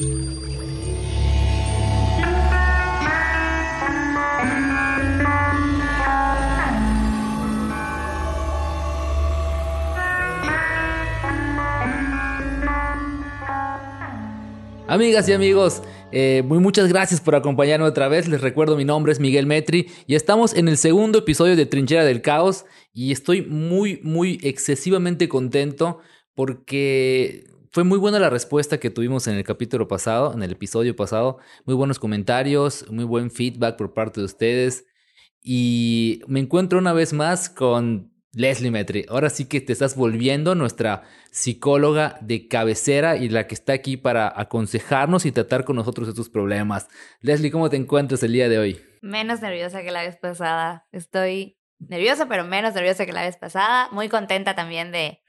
Amigas y amigos, eh, muy muchas gracias por acompañarme otra vez. Les recuerdo, mi nombre es Miguel Metri y estamos en el segundo episodio de Trinchera del Caos y estoy muy, muy excesivamente contento porque fue muy buena la respuesta que tuvimos en el capítulo pasado, en el episodio pasado. Muy buenos comentarios, muy buen feedback por parte de ustedes y me encuentro una vez más con Leslie Metri, ahora sí que te estás volviendo nuestra psicóloga de cabecera y la que está aquí para aconsejarnos y tratar con nosotros estos problemas. Leslie, ¿cómo te encuentras el día de hoy? Menos nerviosa que la vez pasada. Estoy nerviosa, pero menos nerviosa que la vez pasada. Muy contenta también de,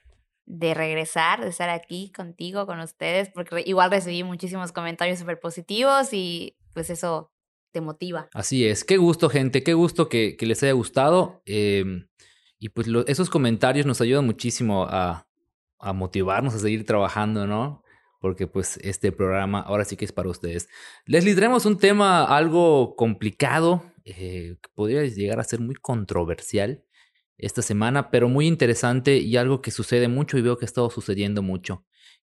de regresar, de estar aquí contigo, con ustedes, porque igual recibí muchísimos comentarios súper positivos y pues eso te motiva. Así es. Qué gusto, gente. Qué gusto que, que les haya gustado. Eh, y pues esos comentarios nos ayudan muchísimo a, a, motivarnos a seguir trabajando, ¿no? Porque pues este programa ahora sí que es para ustedes. Les traemos un tema algo complicado, eh, que podría llegar a ser muy controversial esta semana, pero muy interesante y algo que sucede mucho y veo que ha estado sucediendo mucho,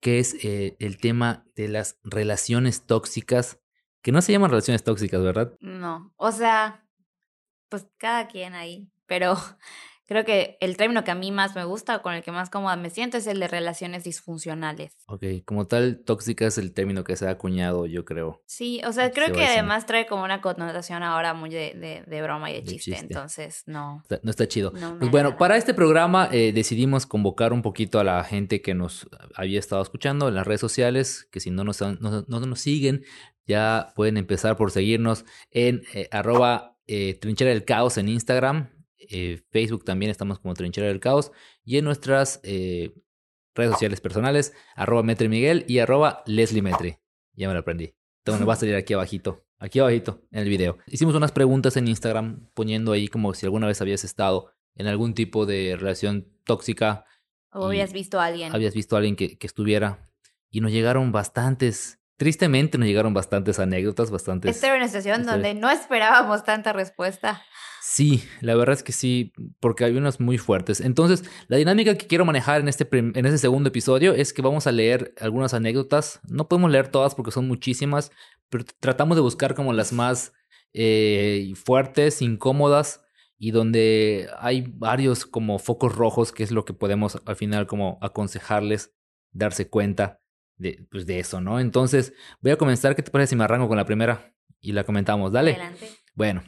que es eh, el tema de las relaciones tóxicas, que no se llaman relaciones tóxicas, ¿verdad? No, o sea, pues cada quien ahí, pero Creo que el término que a mí más me gusta o con el que más cómoda me siento es el de relaciones disfuncionales. Ok, como tal, tóxica es el término que se ha acuñado, yo creo. Sí, o sea, creo que además trae como una connotación ahora muy de, de, broma y de, chiste, entonces no. no está chido. pues bueno, para este programa eh, decidimos convocar un poquito a la gente que nos había estado escuchando en las redes sociales, que si no nos, no, nos siguen, ya pueden empezar por seguirnos en eh, arroba eh, trinchera del caos en Instagram eh, Facebook también estamos como Trinchera del Caos. Y en nuestras eh, redes sociales personales, arroba Metre Miguel y arroba Leslie Metre. Ya me lo aprendí. Entonces me va a salir aquí abajito, aquí abajito en el video. Hicimos unas preguntas en Instagram poniendo ahí como si alguna vez habías estado en algún tipo de relación tóxica. O habías visto a alguien. Habías visto a alguien que, que estuviera. Y nos llegaron bastantes Tristemente nos llegaron bastantes anécdotas, bastantes... Esta era una situación donde no esperábamos tanta respuesta. Sí, la verdad es que sí, porque hay unas muy fuertes. Entonces, la dinámica que quiero manejar en este, en este segundo episodio es que vamos a leer algunas anécdotas. No podemos leer todas porque son muchísimas, pero tratamos de buscar como las más eh, fuertes, incómodas y donde hay varios como focos rojos, que es lo que podemos al final como aconsejarles darse cuenta de, pues de eso, ¿no? Entonces, voy a comenzar. ¿Qué te parece si me arranco con la primera? Y la comentamos. Dale. Adelante. Bueno,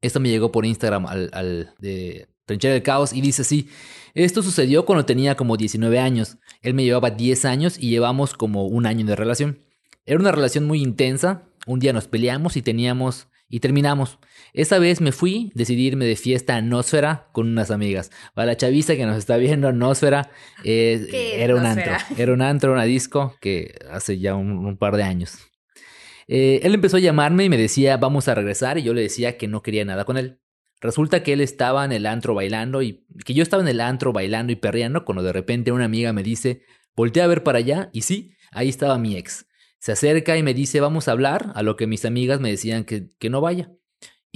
esto me llegó por Instagram al, al de Trinchera del Caos y dice así, esto sucedió cuando tenía como 19 años, él me llevaba 10 años y llevamos como un año de relación. Era una relación muy intensa, un día nos peleamos y teníamos y terminamos. Esa vez me fui, decidí irme de fiesta a Nosfera con unas amigas. Para la chaviza que nos está viendo, Nosfera era un antro, era un antro, una disco que hace ya un par de años. Eh, él empezó a llamarme y me decía, vamos a regresar, y yo le decía que no quería nada con él. Resulta que él estaba en el antro bailando y que yo estaba en el antro bailando y perreando cuando de repente una amiga me dice, volteé a ver para allá y sí, ahí estaba mi ex. Se acerca y me dice, vamos a hablar, a lo que mis amigas me decían que, que no vaya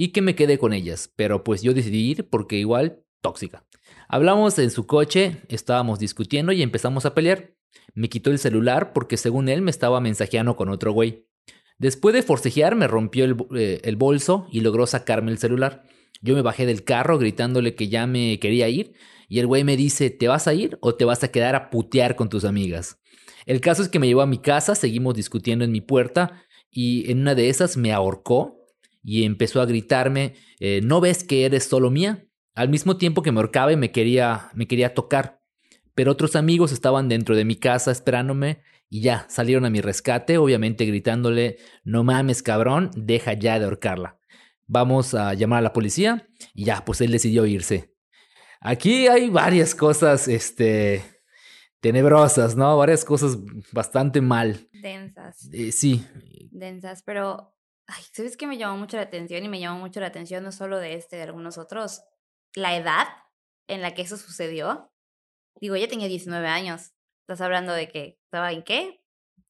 y que me quede con ellas, pero pues yo decidí ir porque igual tóxica. Hablamos en su coche, estábamos discutiendo y empezamos a pelear. Me quitó el celular porque según él me estaba mensajeando con otro güey. Después de forcejear, me rompió eh, el, bolso y logró sacarme el celular. Yo me bajé del carro gritándole que ya me quería ir y el güey me dice, ¿te vas a ir o te vas a quedar a putear con tus amigas? El caso es que me llevó a mi casa, seguimos discutiendo en mi puerta y en una de esas me ahorcó y empezó a gritarme, eh, ¿no ves que eres solo mía? Al mismo tiempo que me ahorcaba y me quería, me quería tocar. Pero otros amigos estaban dentro de mi casa esperándome y ya, salieron a mi rescate, obviamente gritándole, no mames cabrón, deja ya de ahorcarla. Vamos a llamar a la policía y ya, pues él decidió irse. Aquí hay varias cosas, este, tenebrosas, ¿no? Varias cosas bastante mal. Densas. Eh, sí. Densas, pero, ay, ¿sabes qué me llamó mucho la atención? Y me llamó mucho la atención no solo de este, de algunos otros. La edad en la que eso sucedió. Digo, ella tenía 19 años. Estás hablando de que estaba en qué?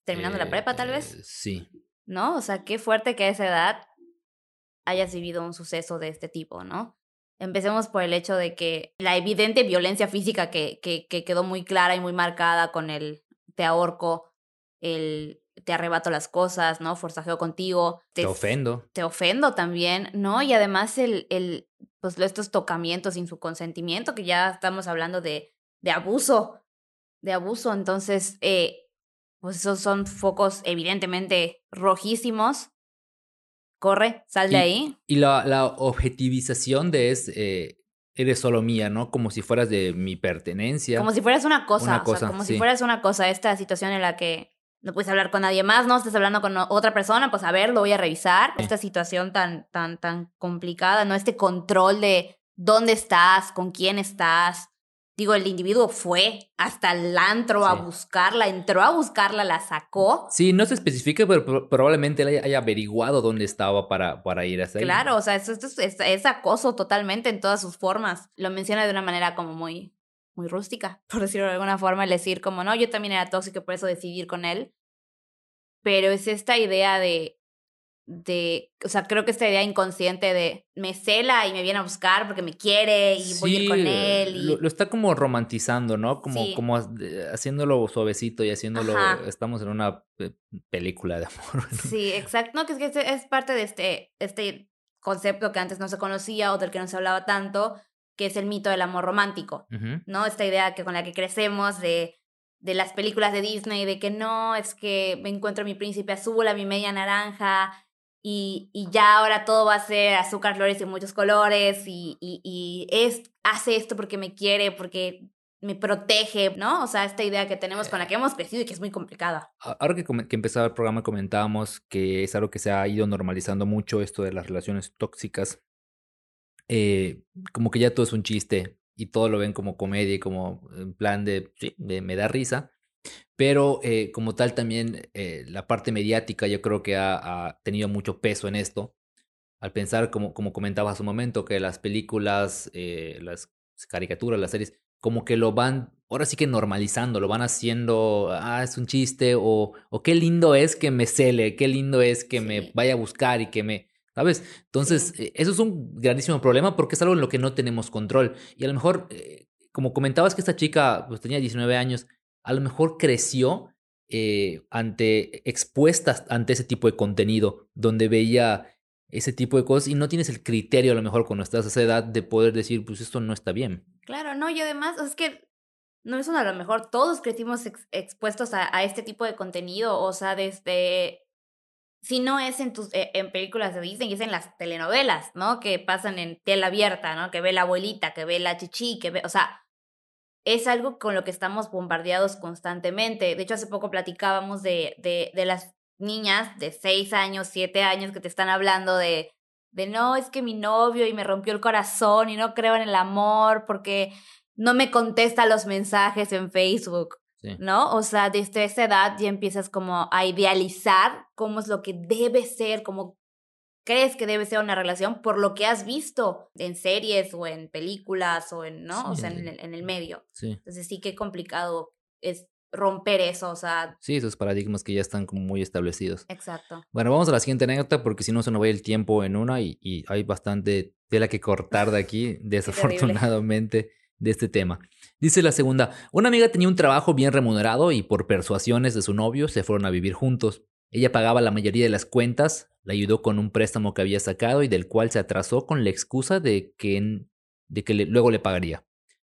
terminando la prepa tal vez. Eh, sí. ¿No? O sea, qué fuerte que a esa edad hayas vivido un suceso de este tipo, ¿no? Empecemos por el hecho de que la evidente violencia física que, que, que quedó muy clara y muy marcada con el te ahorco, el te arrebato las cosas, ¿no? Forcajeo contigo. Te, ofendo. Te ofendo también, ¿no? Y además el, el, pues estos tocamientos sin su consentimiento, que ya estamos hablando de, de abuso, de abuso. Entonces, eh, pues esos son focos evidentemente rojísimos. Corre, sal de ahí. Y la, la objetivización de es, eh, eres solo mía, ¿no? Como si fueras de mi pertenencia. Como si fueras una cosa, o sea, como si fueras una cosa, esta situación en la que no puedes hablar con nadie más, no estás hablando con otra persona, pues a ver, lo voy a revisar. Esta situación tan, tan, tan complicada, ¿no? Este control de dónde estás, con quién estás. Digo, el individuo fue hasta el antro a buscarla, entró a buscarla, la sacó. Sí, no se especifica, pero probablemente él haya, averiguado dónde estaba para, para ir a hacer. Claro, o sea, esto, es acoso totalmente en todas sus formas. Lo menciona de una manera como muy, muy rústica, por decirlo de alguna forma, el decir como, no, yo también era tóxico por eso decidí ir con él. Pero es esta idea de, de, o sea, creo que esta idea inconsciente de me cela y me viene a buscar porque me quiere y voy a ir con él. Y... Lo, está como romantizando, ¿no? Como, como haciéndolo suavecito y haciéndolo, estamos en una película de amor. Sí, exacto. No, que es que es parte de este, este concepto que antes no se conocía o del que no se hablaba tanto, que es el mito del amor romántico, ¿no? Esta idea que con la que crecemos de, de las películas de Disney, de que no, es que me encuentro a mi príncipe azul, a mi media naranja, y, y ya ahora todo va a ser azúcar, flores y muchos colores, y, y, y es, hace esto porque me quiere, porque me protege, ¿no? O sea, esta idea que tenemos con la que hemos crecido y que es muy complicada. Ahora que, que empezaba el programa comentábamos que es algo que se ha ido normalizando mucho, esto de las relaciones tóxicas eh, como que ya todo es un chiste y todo lo ven como comedia y como en plan de, me da risa. Pero eh, como tal también eh, la parte mediática yo creo que ha, tenido mucho peso en esto. Al pensar, como, como comentaba hace un momento, que las películas, las caricaturas, las series, como que lo van, ahora sí que normalizando, lo van haciendo, ah, es un chiste, o, o qué lindo es que me cele, qué lindo es que me vaya a buscar y que me, ¿Sabes? Entonces, eh, eso es un grandísimo problema porque es algo en lo que no tenemos control. Y a lo mejor, eh, como comentabas que esta chica pues, tenía 19 años, a lo mejor creció eh, ante expuestas ante ese tipo de contenido, donde veía ese tipo de cosas y no tienes el criterio a lo mejor cuando estás a esa edad de poder decir, pues esto no está bien. Claro, no, y además es que no es a lo mejor todos crecimos expuestos a, a, este tipo de contenido, o sea, desde si no es en tus eh, en películas de Disney, es en las telenovelas, ¿no? Que pasan en tela abierta, ¿no? Que ve la abuelita, que ve la chichi, que ve, o sea, es algo con lo que estamos bombardeados constantemente. De hecho, hace poco platicábamos de, de, de las niñas de seis años, siete años que te están hablando de, de no, es que mi novio y me rompió el corazón y no creo en el amor porque no me contesta los mensajes en Facebook. ¿No? O sea, desde esa edad ya empiezas como a idealizar cómo es lo que debe ser, cómo crees que debe ser una relación por lo que has visto en series o en películas o en, ¿no? O sea, en el, en el medio. Sí. Entonces sí que complicado es romper eso, o sea. Sí, esos paradigmas que ya están como muy establecidos. Exacto. Bueno, vamos a la siguiente anécdota porque si no se nos va el tiempo en una y, y hay bastante tela que cortar de aquí, desafortunadamente, de este tema. Dice la segunda, una amiga tenía un trabajo bien remunerado y por persuasiones de su novio se fueron a vivir juntos. Ella pagaba la mayoría de las cuentas, le ayudó con un préstamo que había sacado y del cual se atrasó con la excusa de que, de que luego le pagaría.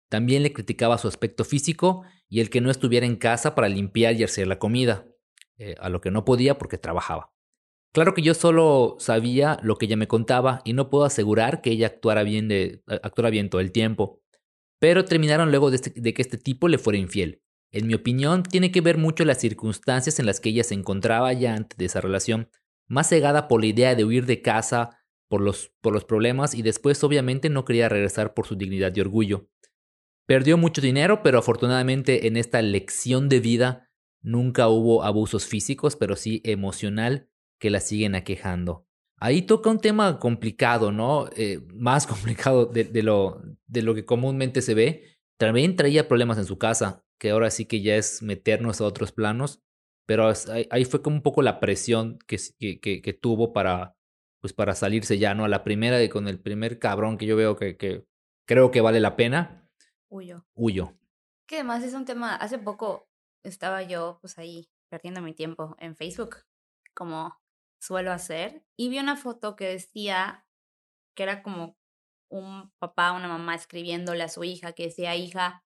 También le criticaba su aspecto físico y el que no estuviera en casa para limpiar y hacer la comida, eh, a lo que no podía porque trabajaba. Claro que yo solo sabía lo que ella me contaba y no puedo asegurar que ella actuara bien, de, actuara bien todo el tiempo pero terminaron luego este, de, que este tipo le fuera infiel. En mi opinión, tiene que ver mucho las circunstancias en las que ella se encontraba ya antes de esa relación, más cegada por la idea de huir de casa por los, por los problemas y después obviamente no quería regresar por su dignidad y orgullo. Perdió mucho dinero, pero afortunadamente en esta lección de vida nunca hubo abusos físicos, pero sí emocional que la siguen aquejando ahí toca un tema complicado, ¿no? Eh, más complicado de, lo, de lo que comúnmente se ve. También traía problemas en su casa, que ahora sí que ya es meternos a otros planos. Pero ahí fue como un poco la presión que, que, que, tuvo para, pues para salirse ya, ¿no? A la primera y con el primer cabrón que yo veo que, que creo que vale la pena. Huyo. Huyo. Que además es un tema, hace poco estaba yo pues ahí perdiendo mi tiempo en Facebook, como suelo hacer, y vi una foto que decía que era como un papá, una mamá escribiéndole a su hija, que decía, hija,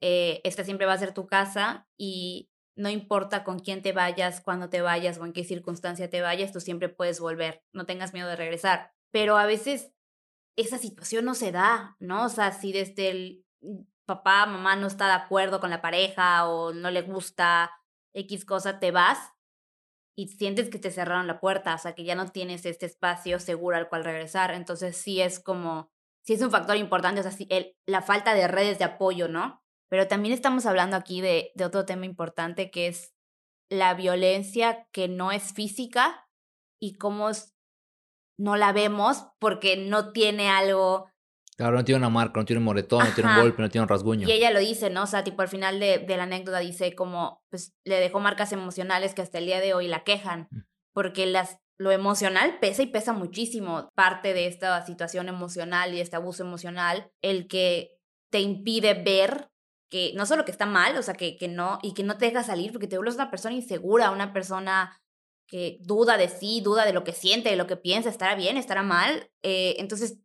eh, esta siempre va a ser tu casa y no importa con quién te vayas, cuándo te vayas o en qué circunstancia te vayas, tú siempre puedes volver, no tengas miedo de regresar. Pero a veces esa situación no se da, ¿no? O sea, si desde el papá, mamá no está de acuerdo con la pareja o no le gusta X cosa, te vas y sientes que te cerraron la puerta, o sea, que ya no tienes este espacio seguro al cual regresar. Entonces sí es como, sí es un factor importante, o sea, sí, el, la falta de redes de apoyo, ¿no? Pero también estamos hablando aquí de, de otro tema importante que es la violencia que no es física y cómo no la vemos porque no tiene algo Claro, no tiene una marca, no tiene un moretón, no tiene un golpe, no tiene un rasguño. Y ella lo dice, ¿no? O sea, tipo al final de, de, la anécdota dice como, pues le dejó marcas emocionales que hasta el día de hoy la quejan, mm. porque las, lo emocional pesa y pesa muchísimo. Parte de esta situación emocional y este abuso emocional, el que te impide ver que no solo que está mal, o sea, que, que no, y que no te deja salir, porque te vuelves una persona insegura, una persona que duda de sí, duda de lo que siente, de lo que piensa, estará bien, estará mal. Eh, entonces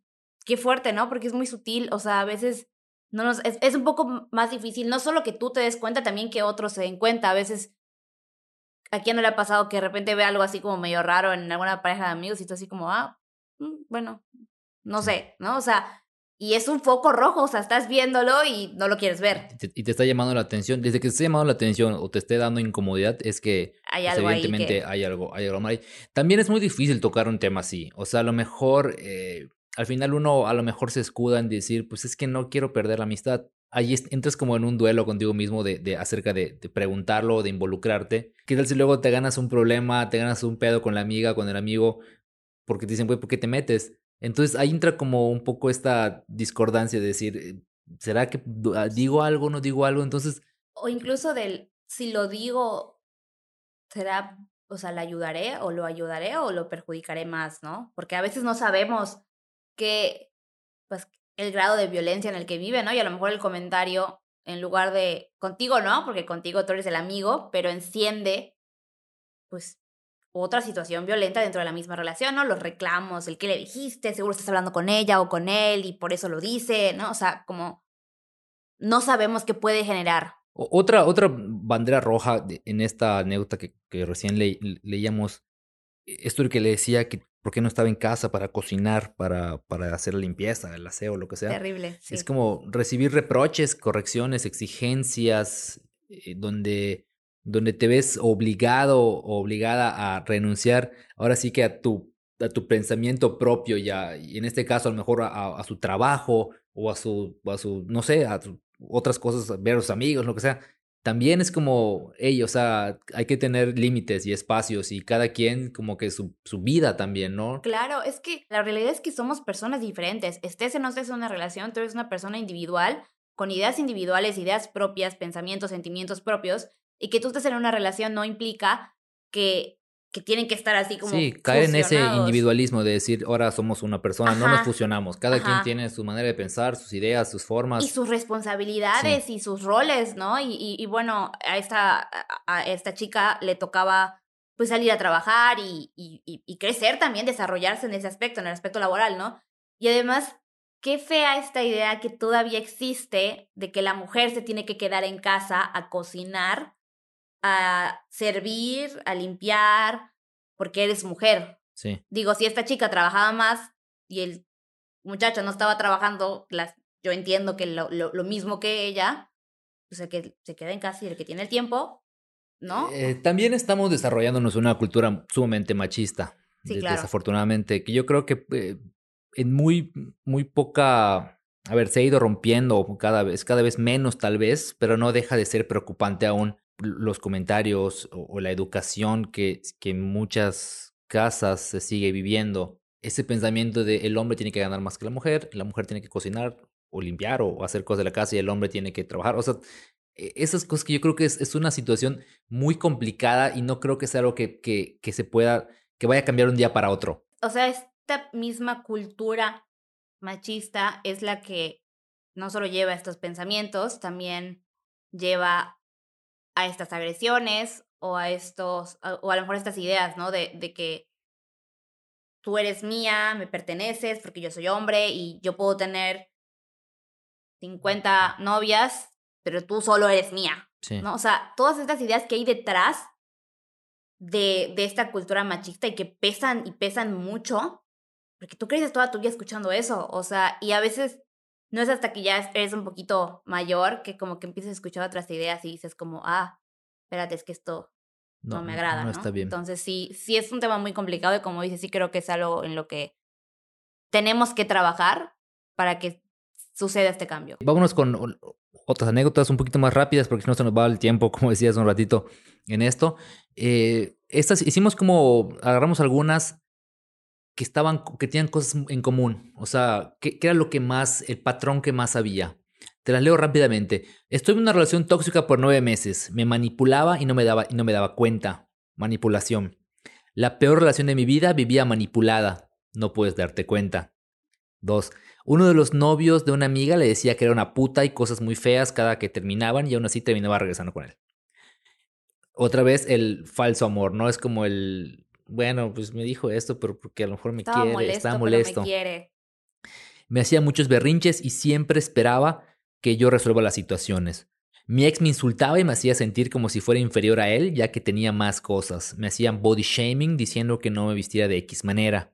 qué fuerte, ¿no? Porque es muy sutil, o sea, a veces no nos, es, es, un poco más difícil, no solo que tú te des cuenta, también que otros se den cuenta. A veces, ¿a quién no le ha pasado que de repente ve algo así como medio raro en alguna pareja de amigos y tú así como, ah, mm, bueno, no sé, ¿no? O sea, y es un foco rojo, o sea, estás viéndolo y no lo quieres ver. Y te está llamando la atención. Desde que te esté llamando la atención o te esté dando incomodidad, es que hay pues, algo evidentemente hay algo, hay algo mal. También es muy difícil tocar un tema así. O sea, a lo mejor eh, al final uno a lo mejor se escuda en decir, pues es que no quiero perder la amistad. Ahí entras como en un duelo contigo mismo de, de acerca de, de, preguntarlo, de involucrarte. ¿Qué tal si luego te ganas un problema, te ganas un pedo con la amiga, con el amigo, porque te dicen, pues, ¿por qué te metes? Entonces ahí entra como un poco esta discordancia de decir, eh, ¿será que ah, digo algo, no digo algo? Entonces... O incluso del, si lo digo, será, o sea, ¿le ayudaré o lo ayudaré o lo perjudicaré más, no? Porque a veces no sabemos que, pues, el grado de violencia en el que vive, ¿no? Y a lo mejor el comentario, en lugar de contigo, ¿no? Porque contigo tú eres el amigo, pero enciende, pues, otra situación violenta dentro de la misma relación, ¿no? Los reclamos, el que le dijiste, seguro estás hablando con ella o con él y por eso lo dice, ¿no? O sea, como no sabemos qué puede generar. Otra, otra bandera roja en esta anécdota que, recién leíamos, esto que le decía que ¿Por qué no estaba en casa para cocinar, para, para hacer la limpieza, el aseo, lo que sea? Terrible. Es como recibir reproches, correcciones, exigencias, eh, donde, donde te ves obligado o obligada a renunciar ahora sí que a tu, a tu pensamiento propio ya, y en este caso a lo mejor a, a su trabajo o a su, a su, no sé, a otras cosas, ver a los amigos, lo que sea también es como, ellos, o sea, hay que tener límites y espacios y cada quien como que su, su, vida también, ¿no? Claro, es que la realidad es que somos personas diferentes. Estés o no estés en una relación, tú eres una persona individual, con ideas individuales, ideas propias, pensamientos, sentimientos propios, y que tú estés en una relación no implica que que tienen que estar así como. Sí, caer en ese individualismo de decir, ahora somos una persona, no nos fusionamos. Cada quien tiene su manera de pensar, sus ideas, sus formas. Y sus responsabilidades y sus roles, ¿no? Y, y, bueno, a esta, a esta chica le tocaba pues salir a trabajar y, y, y crecer también, desarrollarse en ese aspecto, en el aspecto laboral, ¿no? Y además, qué fea esta idea que todavía existe de que la mujer se tiene que quedar en casa a cocinar a servir, a limpiar, porque eres mujer. Sí. Digo, si esta chica trabajaba más y el muchacho no estaba trabajando, las, yo entiendo que lo, lo, mismo que ella, pues el que se queda en casa y el que tiene el tiempo, ¿no? Eh, también estamos desarrollándonos una cultura sumamente machista. Sí, claro. Desafortunadamente, que yo creo que eh, en muy, muy poca a ver, se ha ido rompiendo cada vez, cada vez menos tal vez, pero no deja de ser preocupante aún los comentarios o, la educación que, que en muchas casas se sigue viviendo. Ese pensamiento de el hombre tiene que ganar más que la mujer, la mujer tiene que cocinar o limpiar o hacer cosas de la casa y el hombre tiene que trabajar. O sea, e, esas cosas que yo creo que es, es una situación muy complicada y no creo que sea algo que, que, que se pueda, que vaya a cambiar un día para otro. O sea, esta misma cultura machista es la que no solo lleva estos pensamientos, también lleva a estas agresiones o a estos, o a lo mejor estas ideas, ¿no? De, de que tú eres mía, me perteneces porque yo soy hombre y yo puedo tener 50 novias, pero tú solo eres mía. ¿no? O sea, todas estas ideas que hay detrás de, de esta cultura machista y que pesan y pesan mucho, porque tú creces toda tu vida escuchando eso, o sea, y a veces no es hasta que ya eres un poquito mayor que como que empiezas a escuchar otras ideas y dices como, ah, espérate, es que esto no, me agrada, ¿no? Está bien. Entonces sí, sí es un tema muy complicado y como dices, sí creo que es algo en lo que tenemos que trabajar para que suceda este cambio. Vámonos con otras anécdotas un poquito más rápidas porque si no se nos va el tiempo, como decías un ratito en esto. Eh, estas hicimos como, agarramos algunas que estaban, que tenían cosas en común. O sea, ¿qué, era lo que más, el patrón que más había? Te las leo rápidamente. Estoy en una relación tóxica por nueve meses. Me manipulaba y no me daba, y no me daba cuenta. Manipulación. La peor relación de mi vida vivía manipulada. No puedes darte cuenta. Dos. Uno de los novios de una amiga le decía que era una puta y cosas muy feas cada que terminaban y aún así terminaba regresando con él. Otra vez el falso amor, ¿no? Es como el bueno, pues me dijo esto, pero porque a lo mejor me quiere, molesto, estaba molesto. me, quiere. me hacía muchos berrinches y siempre esperaba que yo resuelva las situaciones. Mi ex me insultaba y me hacía sentir como si fuera inferior a él, ya que tenía más cosas. Me hacían body shaming diciendo que no me vistiera de X manera.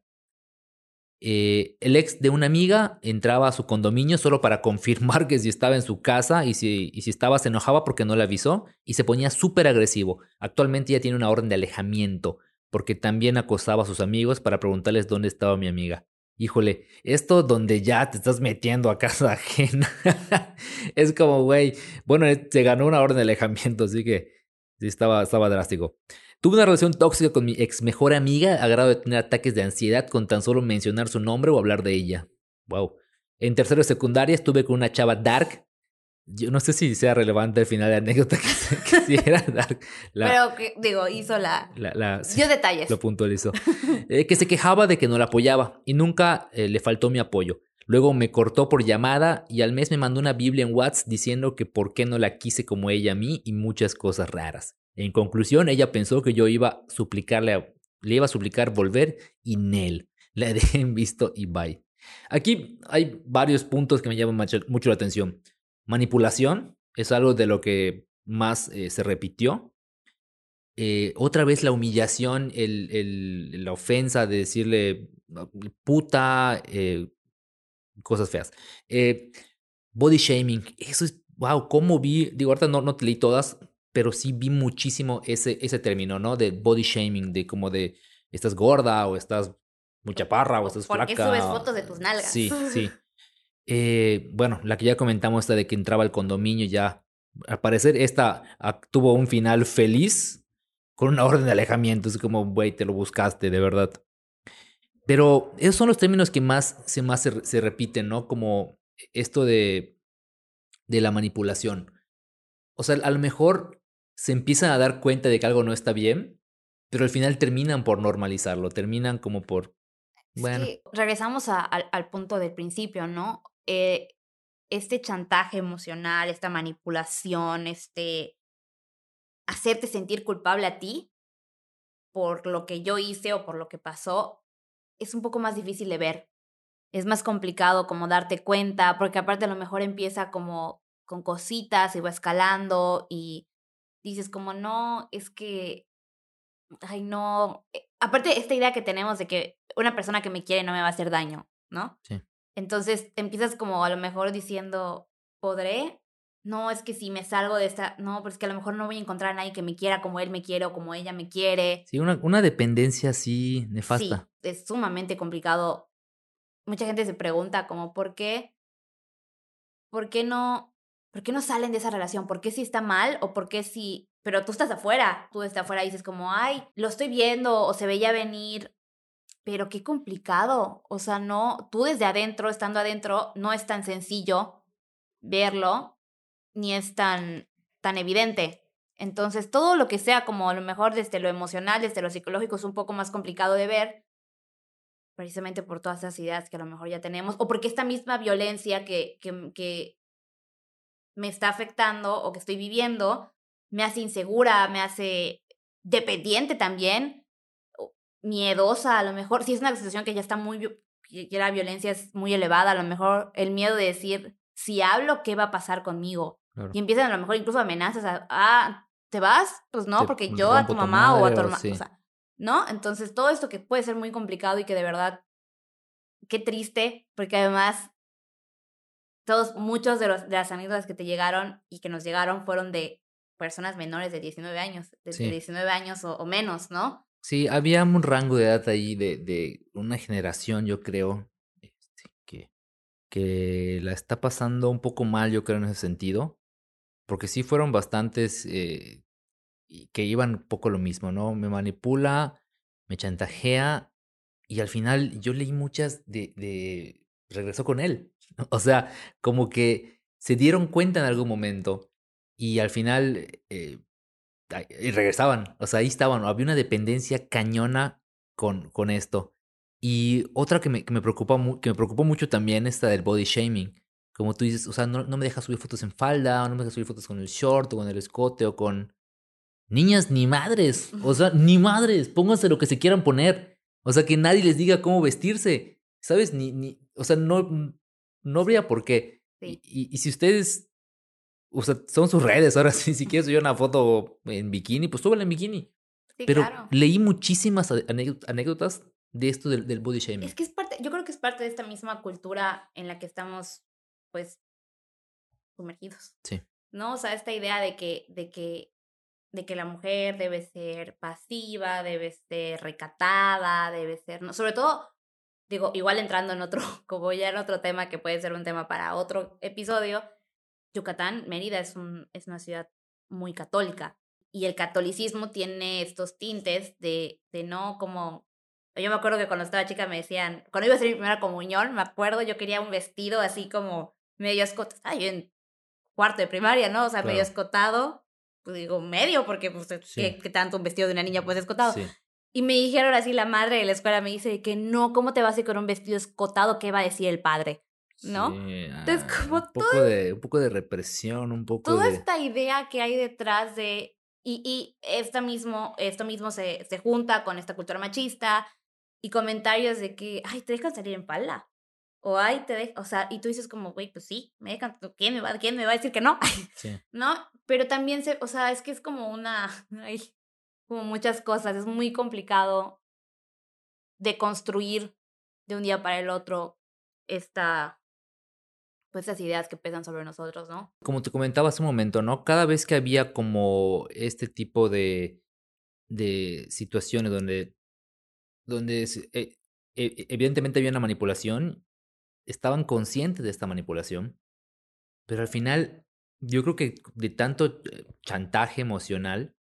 Eh, el ex de una amiga entraba a su condominio solo para confirmar que si estaba en su casa y si, y si estaba se enojaba porque no le avisó y se ponía súper agresivo. Actualmente ya tiene una orden de alejamiento porque también acosaba a sus amigos para preguntarles dónde estaba mi amiga. Híjole, esto donde ya te estás metiendo a casa ajena. es como, güey, bueno, eh, se ganó una orden de alejamiento, así que sí, estaba, estaba drástico. Tuve una relación tóxica con mi ex mejor amiga a grado de tener ataques de ansiedad con tan solo mencionar su nombre o hablar de ella. Wow. En tercero de secundaria estuve con una chava dark yo no sé si sea relevante al final de la anécdota que quisiera dar. Pero que, digo, hizo la. la, dio detalles. Lo puntualizó. Eh, que se quejaba de que no la apoyaba y nunca eh, le faltó mi apoyo. Luego me cortó por llamada y al mes me mandó una Biblia en WhatsApp diciendo que por qué no la quise como ella a mí y muchas cosas raras. En conclusión, ella pensó que yo iba a suplicarle, le iba a suplicar volver y Nel. La dejé en visto y bye. Aquí hay varios puntos que me llaman mucho la atención. Manipulación es algo de lo que más eh, se repitió. Eh, otra vez la humillación, el, el, la ofensa de decirle puta, eh, cosas feas. body shaming, eso es, wow, cómo vi, digo, ahorita no, no te leí todas, pero sí vi muchísimo ese, ese término, ¿no? De body shaming, de como de estás gorda o estás muy chaparra o estás flaca. ¿Por qué subes fotos de tus nalgas? Sí, sí. Eh, bueno, la que ya comentamos, esta de que entraba al condominio, ya al parecer esta tuvo un final feliz con una orden de alejamiento. Es como, güey, te lo buscaste, de verdad. Pero esos son los términos que más se, más se, repiten, ¿no? Como esto de, de la manipulación. O sea, a lo mejor se empiezan a dar cuenta de que algo no está bien, pero al final terminan por normalizarlo, terminan como por... Bueno. regresamos al punto del principio, ¿no? Eh, este chantaje emocional, esta manipulación, este hacerte sentir culpable a ti por lo que yo hice o por lo que pasó, es un poco más difícil de ver. Es más complicado como darte cuenta, porque aparte a lo mejor empieza como con cositas y va escalando y dices como no, es que, ay no, eh, aparte esta idea que tenemos de que una persona que me quiere no me va a hacer daño, ¿no? Sí. Entonces empiezas como a lo mejor diciendo, ¿podré? No, es que si me salgo de esta, no, pero es que a lo mejor no voy a encontrar a nadie que me quiera como él me quiere o como ella me quiere. Sí, una, una dependencia así nefasta. Sí, es sumamente complicado. Mucha gente se pregunta como, ¿por qué? ¿Por qué no? ¿Por qué no salen de esa relación? ¿Por qué si está mal o por qué si... Pero tú estás afuera, tú estás afuera y dices como, ay, lo estoy viendo o se veía venir pero qué complicado. O sea, no, tú desde adentro, estando adentro, no es tan sencillo verlo, ni es tan tan evidente. Entonces, todo lo que sea como a lo mejor desde lo emocional, desde lo psicológico, es un poco más complicado de ver, precisamente por todas esas ideas que a lo mejor ya tenemos, o porque esta misma violencia que, que, que me está afectando o que estoy viviendo me hace insegura, me hace dependiente también, miedosa a lo mejor, si es una situación que ya está muy, que la violencia es muy elevada, a lo mejor el miedo de decir, si hablo, ¿qué va a pasar conmigo? Y empiezan a lo mejor incluso amenazas a, ah, ¿te vas? Pues no, porque yo a tu mamá o a tu hermana, o sea, ¿no? Entonces todo esto que puede ser muy complicado y que de verdad, qué triste, porque además todos, muchos de, los, de las anécdotas que te llegaron y que nos llegaron fueron de personas menores de 19 años, de, 19 años o, menos, ¿no? Sí, había un rango de edad ahí de, de una generación, yo creo, este, que, que la está pasando un poco mal, yo creo, en ese sentido porque sí fueron bastantes eh, que iban un poco lo mismo, ¿no? Me manipula, me chantajea y al final yo leí muchas de, de regresó con él. O sea, como que se dieron cuenta en algún momento y al final eh, y regresaban. O sea, ahí estaban. Había una dependencia cañona con, con esto. Y otra que me, que me, preocupa, que me preocupó mucho también, esta del body shaming como tú dices, o sea, no, no me deja subir fotos en falda, o no me deja subir fotos con el short, o con el escote, o con niñas ni madres. O sea, ni madres, pónganse lo que se quieran poner. O sea, que nadie les diga cómo vestirse. ¿Sabes? Ni, ni, o sea, no, no habría por qué. Y, y, si ustedes, o sea, son sus redes, ahora sí, si quieres subir una foto en bikini, pues súbela en bikini. Sí, Pero leí muchísimas anécdotas de esto del, del body shaming. Es que es parte, yo creo que es parte de esta misma cultura en la que estamos pues, sumergidos. Sí. ¿No? O sea, esta idea de que, de que, de que la mujer debe ser pasiva, debe ser recatada, debe ser, no, sobre todo, digo, igual entrando en otro, como ya en otro tema que puede ser un tema para otro episodio, Yucatán, Mérida es, un, es una ciudad muy católica y el catolicismo tiene estos tintes de, de no como yo me acuerdo que cuando estaba chica me decían, cuando iba a hacer mi primera comunión, me acuerdo, yo quería un vestido así como medio escotado, ay, en cuarto de primaria, ¿no? O sea, medio escotado, pues digo medio, porque pues, ¿qué, tanto un vestido de una niña pues escotado? Y me dijeron así, la madre de la escuela me dice que no, ¿cómo te vas a ir con un vestido escotado? ¿Qué va a decir el padre? ¿No? Entonces, ah, como un poco, de, un poco de represión, un poco toda de... esta idea que hay detrás de... Y, y esta mismo, esto mismo se, se junta con esta cultura machista y comentarios de que, ay, te dejan salir en pala o ay, te dejan, o sea, y tú dices como, güey, pues sí, me dejan, ¿quién me va, quién me va a decir que no? ¿No? Pero también se, o sea, es que es como una, ay, como muchas cosas, es muy complicado de construir de un día para el otro esta, pues esas ideas que pesan sobre nosotros, ¿no? Como te comentaba hace un momento, ¿no? Cada vez que había como este tipo de, de situaciones donde, donde eh, e, evidentemente había una manipulación estaban conscientes de esta manipulación, pero al final yo creo que de tanto eh, chantaje emocional,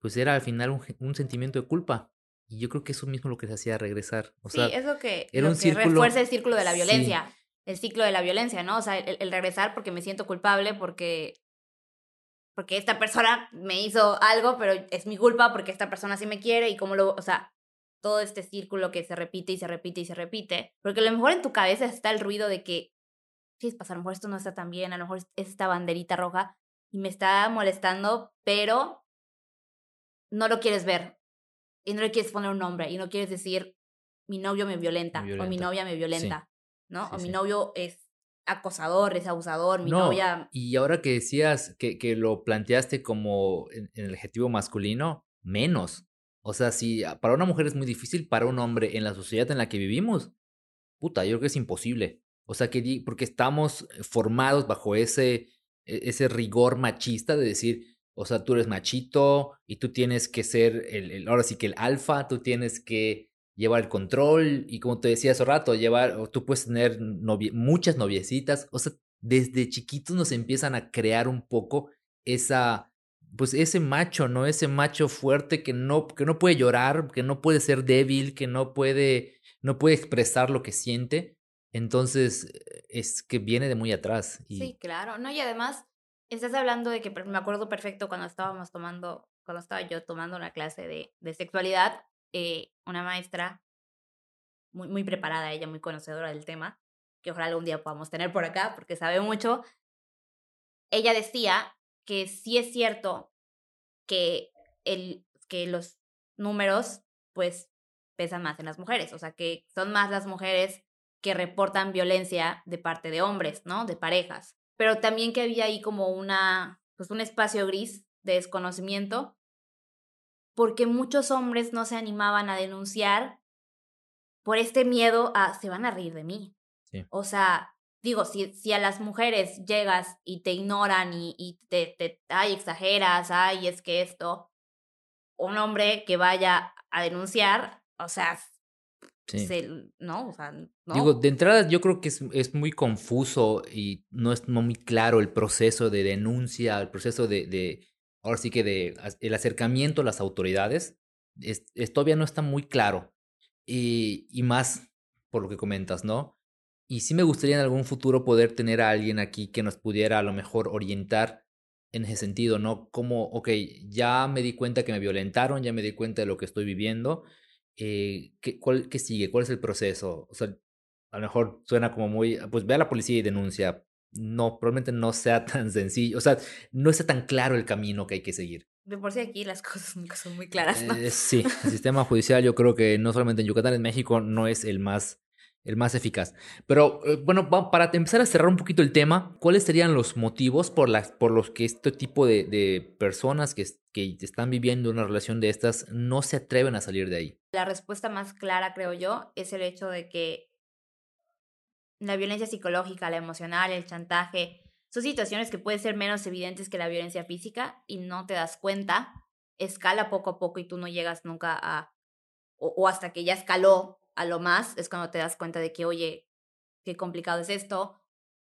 pues era al final un, sentimiento de culpa. Y yo creo que eso mismo lo que se hacía regresar. O sí, es lo que, era un círculo, refuerza el círculo de la violencia. El ciclo de la violencia, ¿no? O sea, el, regresar porque me siento culpable, porque porque esta persona me hizo algo, pero es mi culpa porque esta persona sí me quiere y cómo lo, o sea, todo este círculo que se repite y se repite y se repite, porque a lo mejor en tu cabeza está el ruido de que, sí, pues a lo mejor esto no está tan bien, a lo mejor es esta banderita roja y me está molestando, pero no lo quieres ver y no le quieres poner un nombre y no quieres decir, mi novio me violenta, o mi novia me violenta, ¿no? o mi novio es acosador, es abusador, mi novia... Y ahora que decías que, que lo planteaste como en el adjetivo masculino, menos. O sea, si para una mujer es muy difícil, para un hombre en la sociedad en la que vivimos, puta, yo creo que es imposible. O sea, que porque estamos formados bajo ese, e, ese rigor machista de decir, o sea, tú eres machito y tú tienes que ser el, ahora sí que el alfa, tú tienes que llevar el control y como te decía hace rato, llevar, tú puedes tener muchas noviecitas, o sea, desde chiquitos nos empiezan a crear un poco esa, pues ese macho, ¿no? Ese macho fuerte que no, que no puede llorar, que no puede ser débil, que no puede, no puede expresar lo que siente. Entonces, es que viene de muy atrás. Sí, claro. No, y además, estás hablando de que me acuerdo perfecto cuando estábamos tomando, cuando estaba yo tomando una clase de, de sexualidad, eh, una maestra muy, muy preparada, ella muy conocedora del tema, que ojalá algún día podamos tener por acá porque sabe mucho, ella decía que sí es cierto que, el, que los números pues pesan más en las mujeres, o sea que son más las mujeres que reportan violencia de parte de hombres, ¿no? De parejas. Pero también que había ahí como una, pues un espacio gris de desconocimiento, porque muchos hombres no se animaban a denunciar por este miedo a, se van a reír de mí. O sea, digo, si, si a las mujeres llegas y te ignoran y, y te, te, ay, exageras, ay, es que esto, un hombre que vaya a denunciar, o sea, no, o sea, no. Digo, de entrada yo creo que es, es, muy confuso y no es muy claro el proceso de denuncia, el proceso de, de ahora sí que el acercamiento a las autoridades, es, todavía no está muy claro. Y, y más por lo que comentas, ¿no? Y sí me gustaría en algún futuro poder tener a alguien aquí que nos pudiera a lo mejor orientar en ese sentido, ¿no? Como, ok, ya me di cuenta que me violentaron, ya me di cuenta de lo que estoy viviendo, eh, ¿qué, cuál, ¿qué sigue? ¿Cuál es el proceso? O sea, a lo mejor suena como muy, pues ve a la policía y denuncia. No, probablemente no sea tan sencillo, o sea, no está tan claro el camino que hay que seguir. De por sí aquí las cosas son muy claras, ¿no? Eh, sí, el sistema judicial yo creo que no solamente en Yucatán, en México no es el más el más eficaz. Pero eh, bueno, para empezar a cerrar un poquito el tema, ¿cuáles serían los motivos por, las, por los que este tipo de, de personas que, que están viviendo una relación de estas no se atreven a salir de ahí? La respuesta más clara, creo yo, es el hecho de que la violencia psicológica, la emocional, el chantaje, son situaciones que pueden ser menos evidentes que la violencia física y no te das cuenta, escala poco a poco y tú no llegas nunca a, o, hasta que ya escaló a lo más, es cuando te das cuenta de que, oye, qué complicado es esto.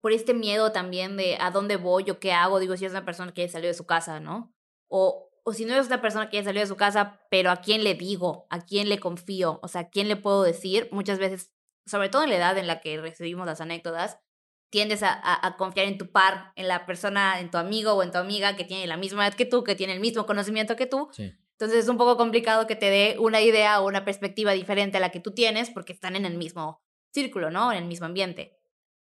Por este miedo también de a dónde voy o qué hago, digo, si es una persona que ya salió de su casa, ¿no? O, o si no es una persona que ya salió de su casa, pero a quién le digo, a quién le confío, o sea, a quién le puedo decir. Muchas veces, sobre todo en la edad en la que recibimos las anécdotas, tiendes a, a, confiar en tu par, en la persona, en tu amigo o en tu amiga que tiene la misma edad que tú, que tiene el mismo conocimiento que tú. Sí. Entonces es un poco complicado que te dé una idea o una perspectiva diferente a la que tú tienes porque están en el mismo círculo, ¿no? En el mismo ambiente.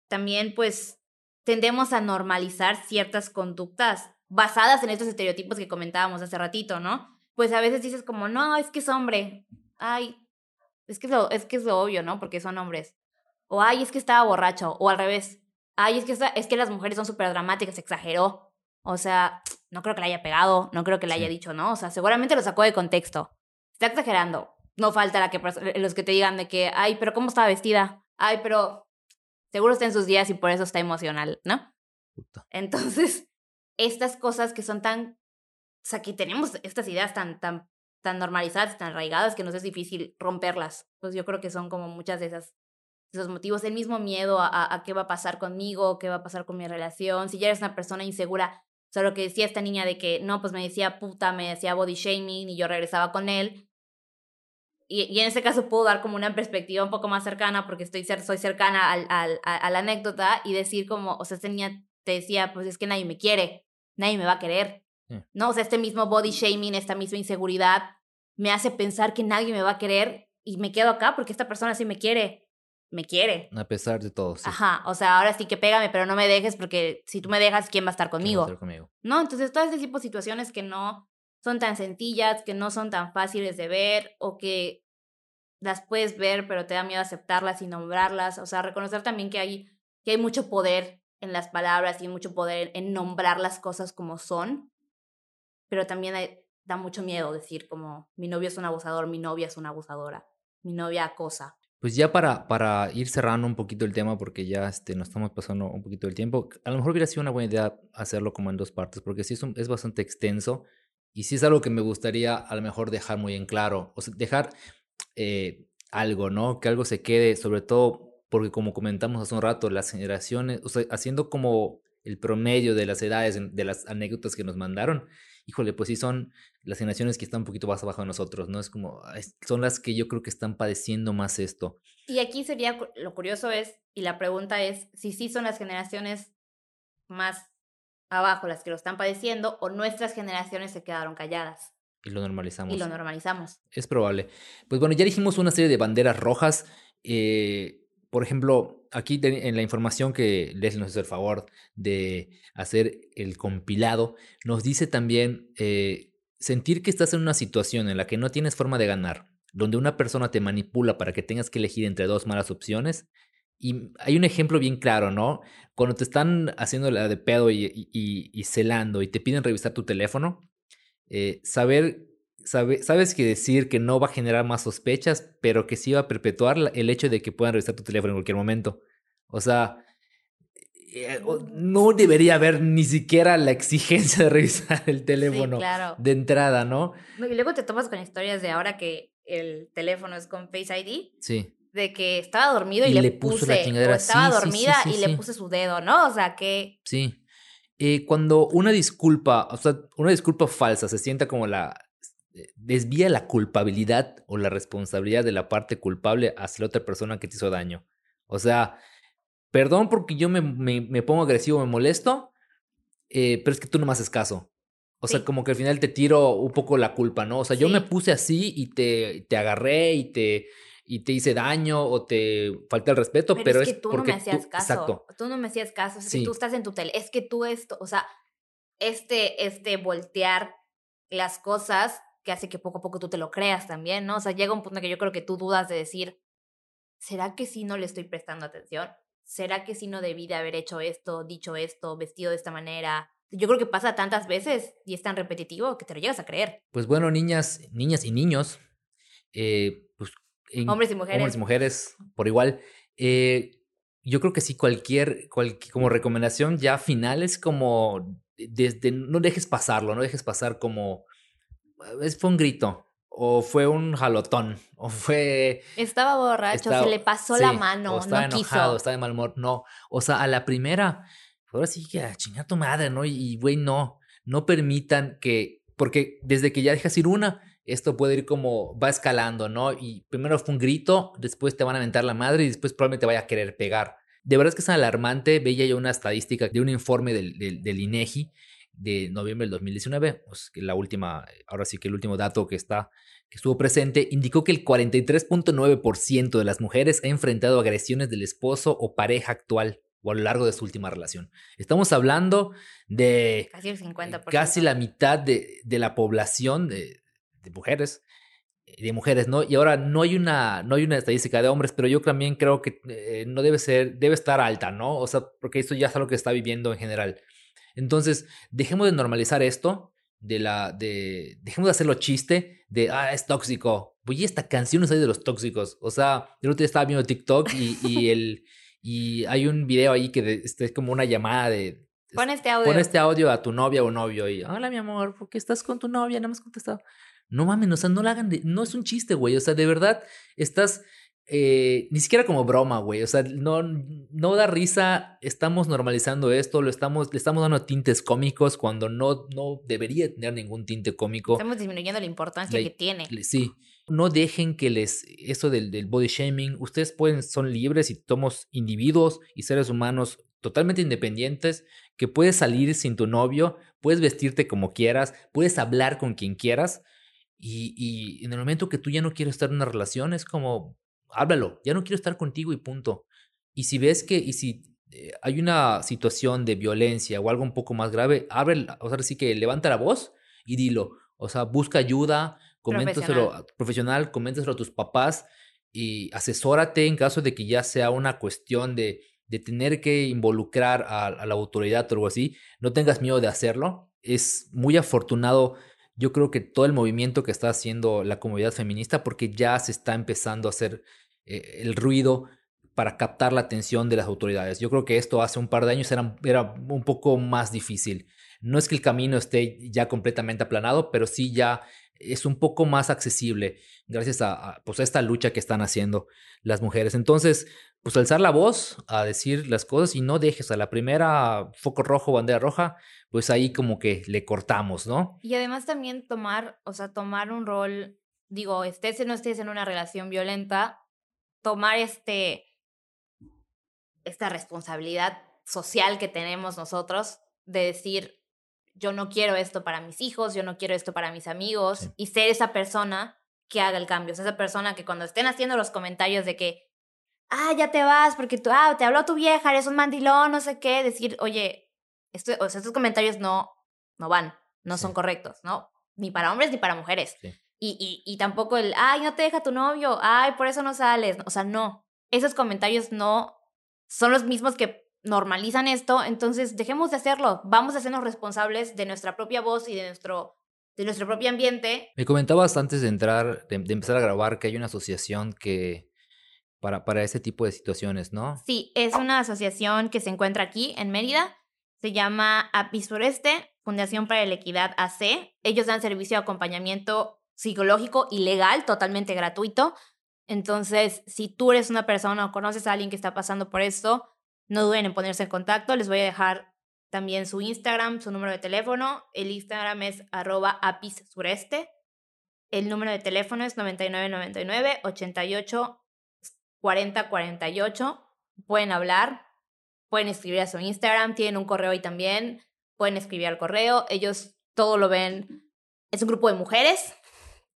También pues tendemos a normalizar ciertas conductas basadas en estos estereotipos que comentábamos hace ratito, ¿no? Pues a veces dices como, no, es que es hombre. Ay, es que es lo, es, que es lo obvio, ¿no? Porque son hombres. O ay, es que estaba borracho. O al revés. Ay, es que, es que las mujeres son súper dramáticas, exageró. O sea, no creo que le haya pegado, no creo que le haya dicho, ¿no? O sea, seguramente lo sacó de contexto. Está exagerando. No falta la que, los que te digan de que, ay, pero ¿cómo estaba vestida? Ay, pero seguro está en sus días y por eso está emocional, ¿no? Entonces, estas cosas que son tan, o sea, que tenemos estas ideas tan, tan, tan normalizadas, tan arraigadas, que nos es difícil romperlas. Pues yo creo que son como muchas de esas esos motivos, el mismo miedo a, a, qué va a pasar conmigo, qué va a pasar con mi relación. Si ya eres una persona insegura, o sea, lo que decía esta niña de que, no, pues me decía puta, me decía body shaming y yo regresaba con él. Y, en ese caso puedo dar como una perspectiva un poco más cercana porque estoy soy cercana al, a, la anécdota y decir como, o sea, esta niña te decía, pues es que nadie me quiere, nadie me va a querer. No, o sea, este mismo body shaming, esta misma inseguridad me hace pensar que nadie me va a querer y me quedo acá porque esta persona sí me quiere me quiere. A pesar de todo, sí. Ajá, o sea, ahora sí que pégame, pero no me dejes porque si tú me dejas, ¿quién va a estar conmigo? Va a estar conmigo? No, entonces todo este tipo de situaciones que no son tan sencillas, que no son tan fáciles de ver o que las puedes ver, pero te da miedo aceptarlas y nombrarlas, o sea, reconocer también que hay, que hay mucho poder en las palabras y mucho poder en nombrar las cosas como son, pero también da mucho miedo decir como mi novio es un abusador, mi novia es una abusadora, mi novia acosa. Pues ya para, para ir cerrando un poquito el tema, porque ya este, nos estamos pasando un poquito el tiempo, a lo mejor hubiera sido una buena idea hacerlo como en dos partes, porque sí es, es bastante extenso y sí es algo que me gustaría a lo mejor dejar muy en claro, o sea, dejar eh, algo, ¿no? Que algo se quede, sobre todo porque como comentamos hace un rato, las generaciones, o sea, haciendo como el promedio de las edades, de las anécdotas que nos mandaron, híjole, pues sí son las generaciones que están un poquito más abajo de nosotros, ¿no? Es como, son las que yo creo que están padeciendo más esto. Y aquí sería, lo curioso es, y la pregunta es, si sí son las generaciones más abajo las que lo están padeciendo o nuestras generaciones se quedaron calladas. Y lo normalizamos. Y lo normalizamos. Es probable. Pues bueno, ya dijimos una serie de banderas rojas. Eh, por ejemplo, aquí en la información que Leslie nos hace el favor de hacer el compilado, nos dice también eh, sentir que estás en una situación en la que no tienes forma de ganar, donde una persona te manipula para que tengas que elegir entre dos malas opciones. Y hay un ejemplo bien claro, ¿no? Cuando te están haciendo la de pedo y, celando y te piden revisar tu teléfono, eh, saber sabes que decir que no va a generar más sospechas, pero que sí va a perpetuar el hecho de que puedan revisar tu teléfono en cualquier momento. O sea, eh, no debería haber ni siquiera la exigencia de revisar el teléfono de entrada, ¿no? Y luego te tomas con historias de ahora que el teléfono es con Face ID. Sí. De que estaba dormido y, le, puse, la estaba dormida y le puse su dedo, ¿no? O sea que. Sí. Eh, cuando una disculpa, o sea, una disculpa falsa se sienta como la, desvía la culpabilidad o la responsabilidad de la parte culpable hacia la otra persona que te hizo daño. O sea, perdón porque yo me, me, pongo agresivo, me molesto, eh, pero es que tú no me haces caso. O sea, como que al final te tiro un poco la culpa, ¿no? O sea, yo me puse así y te, te agarré y te, y te hice daño o te falté el respeto, pero, es, que tú porque no me hacías caso. Exacto. Tú no me hacías caso, es que tú estás en tu tele, es que tú esto, o sea, este, este voltear las cosas que hace que poco a poco tú te lo creas también, ¿no? O sea, llega un punto en que yo creo que tú dudas de decir, ¿será que sí no le estoy prestando atención? ¿Será que sí no debí de haber hecho esto, dicho esto, vestido de esta manera? Yo creo que pasa tantas veces y es tan repetitivo que te lo llegas a creer. Pues bueno, niñas, niñas y niños, eh, pues, hombres y mujeres. Hombres y mujeres, por igual. Eh, yo creo que sí, cualquier, como recomendación ya final es como, desde, no dejes pasarlo, no dejes pasar como fue un grito, o fue un jalotón, o fue... Estaba borracho, se le pasó la mano, estaba no enojado, estaba de mal humor, no. O sea, a la primera, ahora sí que a chingar tu madre, ¿no? Y, güey, no, no permitan que, porque desde que ya dejas ir una, esto puede ir como, va escalando, ¿no? Y primero fue un grito, después te van a aventar la madre y después probablemente te vaya a querer pegar. De verdad es que es alarmante, veía yo una estadística de un informe del, del, del INEGI de noviembre del 2019, pues la última, ahora sí que el último dato que está que estuvo presente indicó que el 43.9% de las mujeres ha enfrentado agresiones del esposo o pareja actual o a lo largo de su última relación. Estamos hablando de casi el 50%. Casi la mitad de, de la población de, de, mujeres de mujeres, ¿no? Y ahora no hay una no hay una estadística de hombres, pero yo también creo que eh, no debe ser debe estar alta, ¿no? O sea, porque esto ya es algo que está viviendo en general. Entonces, dejemos de normalizar esto, de la, de, dejemos de hacerlo chiste, de, ah, es tóxico. Oye, esta canción es de los tóxicos. O sea, yo otro día estaba viendo TikTok y, y, el, y hay un video ahí que este, es como una llamada de... Pon este audio. Pon este audio a tu novia o novio y, hola mi amor, ¿por qué estás con tu novia? No me has contestado. No mames, o sea, no la hagan de, no es un chiste, güey. O sea, de verdad, estás eh, ni siquiera como broma, güey. O sea, no, no da risa. Estamos normalizando esto, lo estamos, le estamos dando tintes cómicos cuando no, no debería tener ningún tinte cómico. Estamos disminuyendo la importancia que tiene. Sí. No dejen que les, eso del, del body shaming, ustedes pueden, son libres y somos individuos y seres humanos totalmente independientes, que puedes salir sin tu novio, puedes vestirte como quieras, puedes hablar con quien quieras. Y, y en el momento que tú ya no quieres estar en una relación, es como, háblalo, ya no quiero estar contigo y punto. Y si ves que, y si eh, hay una situación de violencia o algo un poco más grave, abre, o sea, sí que levanta la voz y dilo. O sea, busca ayuda, coméntaselo profesional, profesional coméntaselo a tus papás y asesórate en caso de que ya sea una cuestión de, de tener que involucrar a, a, la autoridad o algo así. No tengas miedo de hacerlo. Es muy afortunado yo creo que todo el movimiento que está haciendo la comunidad feminista porque ya se está empezando a hacer eh, el ruido para captar la atención de las autoridades. Yo creo que esto hace un par de años era, era un poco más difícil. No es que el camino esté ya completamente aplanado, pero sí ya es un poco más accesible gracias a, pues, esta lucha que están haciendo las mujeres. Entonces, pues alzar la voz a decir las cosas y no dejes a la primera foco rojo, bandera roja, pues ahí como que le cortamos, ¿no? Y además también tomar, o sea, tomar un rol, digo, estés o no estés en una relación violenta, tomar este, esta responsabilidad social que tenemos nosotros de decir, yo no quiero esto para mis hijos, yo no quiero esto para mis amigos, Sí. y ser esa persona que haga el cambio, o sea, esa persona que cuando estén haciendo los comentarios de que, ah, ya te vas porque tú, ah, te habló tu vieja, eres un mandilón, no sé qué, decir, oye, esto, o sea, estos comentarios no, no van, no son correctos, ¿no? Ni para hombres ni para mujeres. Sí. Y, y, y tampoco el, ay, no te deja tu novio, ay, por eso no sales, o sea, no, esos comentarios no son los mismos que normalizan esto, entonces dejemos de hacerlo, vamos a hacernos responsables de nuestra propia voz y de nuestro, de nuestro propio ambiente. Me comentabas antes de entrar, de, de empezar a grabar, que hay una asociación que para, para ese tipo de situaciones, ¿no? Sí, es una asociación que se encuentra aquí en Mérida, se llama API Sureste, Fundación para la Equidad AC. Ellos dan servicio de acompañamiento psicológico y legal, totalmente gratuito. Entonces, si tú eres una persona o conoces a alguien que está pasando por esto, no duden en ponerse en contacto. Les voy a dejar también su Instagram, su número de teléfono. El Instagram es arroba apis sureste. El número de teléfono es 9999 88 40 48. Pueden hablar, pueden escribir a su Instagram, tienen un correo ahí también, pueden escribir al correo. Ellos todo lo ven. Es un grupo de mujeres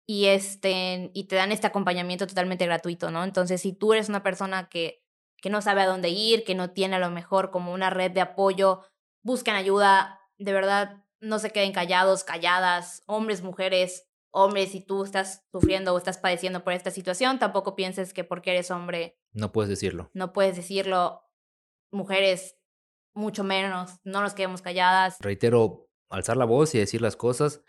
y, este, y te dan este acompañamiento totalmente gratuito, ¿no? Entonces, si tú eres una persona que, que no sabe a dónde ir, que no tiene a lo mejor como una red de apoyo, busquen ayuda, de verdad, no se queden callados, calladas, hombres, mujeres, hombres, si tú estás sufriendo o estás padeciendo por esta situación, tampoco pienses que porque eres hombre No puedes decirlo. no puedes decirlo, mujeres, mucho menos, no nos quedemos calladas. Reitero, alzar la voz y decir las cosas,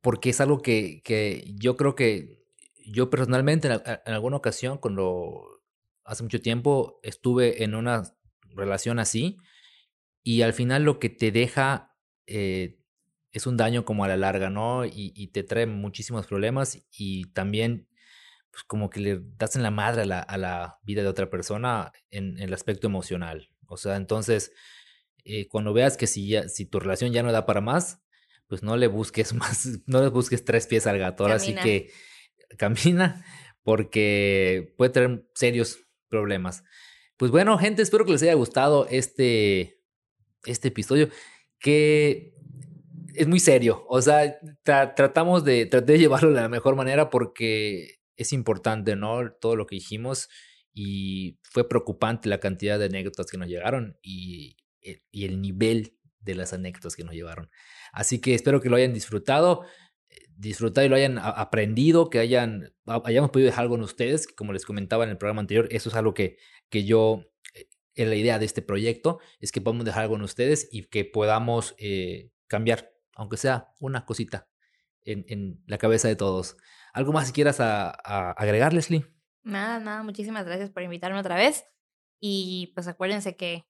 porque es algo que, que yo creo que yo personalmente en, en alguna ocasión, cuando hace mucho tiempo estuve en una relación así, y al final lo que te deja eh, es un daño como a la larga, ¿no? Y, y te trae muchísimos problemas y también pues como que le das en la madre a la, a la vida de otra persona en, en el aspecto emocional. O sea, entonces, eh, cuando veas que si, ya, si tu relación ya no da para más, pues no le busques más, no le busques tres pies al gato. Ahora sí que camina porque puede tener serios problemas. Pues bueno, gente, espero que les haya gustado este, este episodio que es muy serio. O sea, tra- tratamos de, traté de llevarlo de la mejor manera porque es importante, ¿no? Todo lo que dijimos y fue preocupante la cantidad de anécdotas que nos llegaron y, y el nivel de las anécdotas que nos llevaron. Así que espero que lo hayan disfrutado, eh, disfrutado y lo hayan aprendido, que hayan, ha- hayamos podido dejar algo en ustedes, como les comentaba en el programa anterior, eso es algo que, que yo, eh, es la idea de este proyecto, es que podamos dejar algo en ustedes y que podamos eh, cambiar, aunque sea una cosita en, en la cabeza de todos. ¿Algo más si quieras a- a agregar, Leslie? Nada, nada, muchísimas gracias por invitarme otra vez. Y pues acuérdense que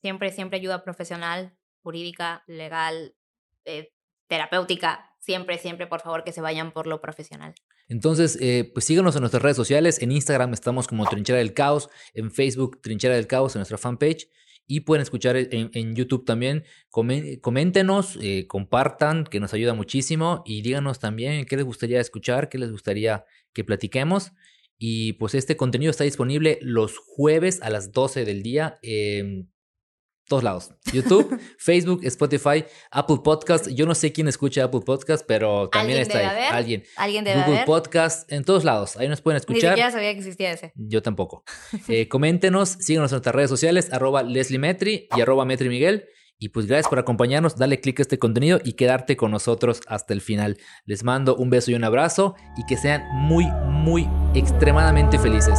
siempre, siempre ayuda profesional, jurídica, legal, eh, terapéutica, siempre, siempre, por favor, que se vayan por lo profesional. Entonces, eh, pues síganos en nuestras redes sociales. En Instagram estamos como Trinchera del Caos. En Facebook, Trinchera del Caos, en nuestra fanpage. Y pueden escuchar en, en YouTube también. Coméntenos, eh, compartan, que nos ayuda muchísimo. Y díganos también qué les gustaría escuchar, qué les gustaría que platiquemos. Y pues este contenido está disponible los jueves a las 12 del día en todos lados. YouTube, Facebook, Spotify, Apple Podcast. Yo no sé quién escucha Apple Podcast, pero también está ahí. haber. Alguien. ¿Alguien debe Google haber? Podcast, en todos lados. Ahí nos pueden Ni escuchar. siquiera sabía que existía ese. Yo tampoco. Eh, coméntenos, síganos en nuestras redes sociales, arroba Leslie Metri y arroba Metri Miguel. Y pues gracias por acompañarnos, dale click a este contenido y quedarte con nosotros hasta el final. Les mando un beso y un abrazo y que sean muy, muy extremadamente felices.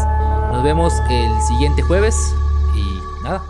Nos vemos el siguiente jueves y nada,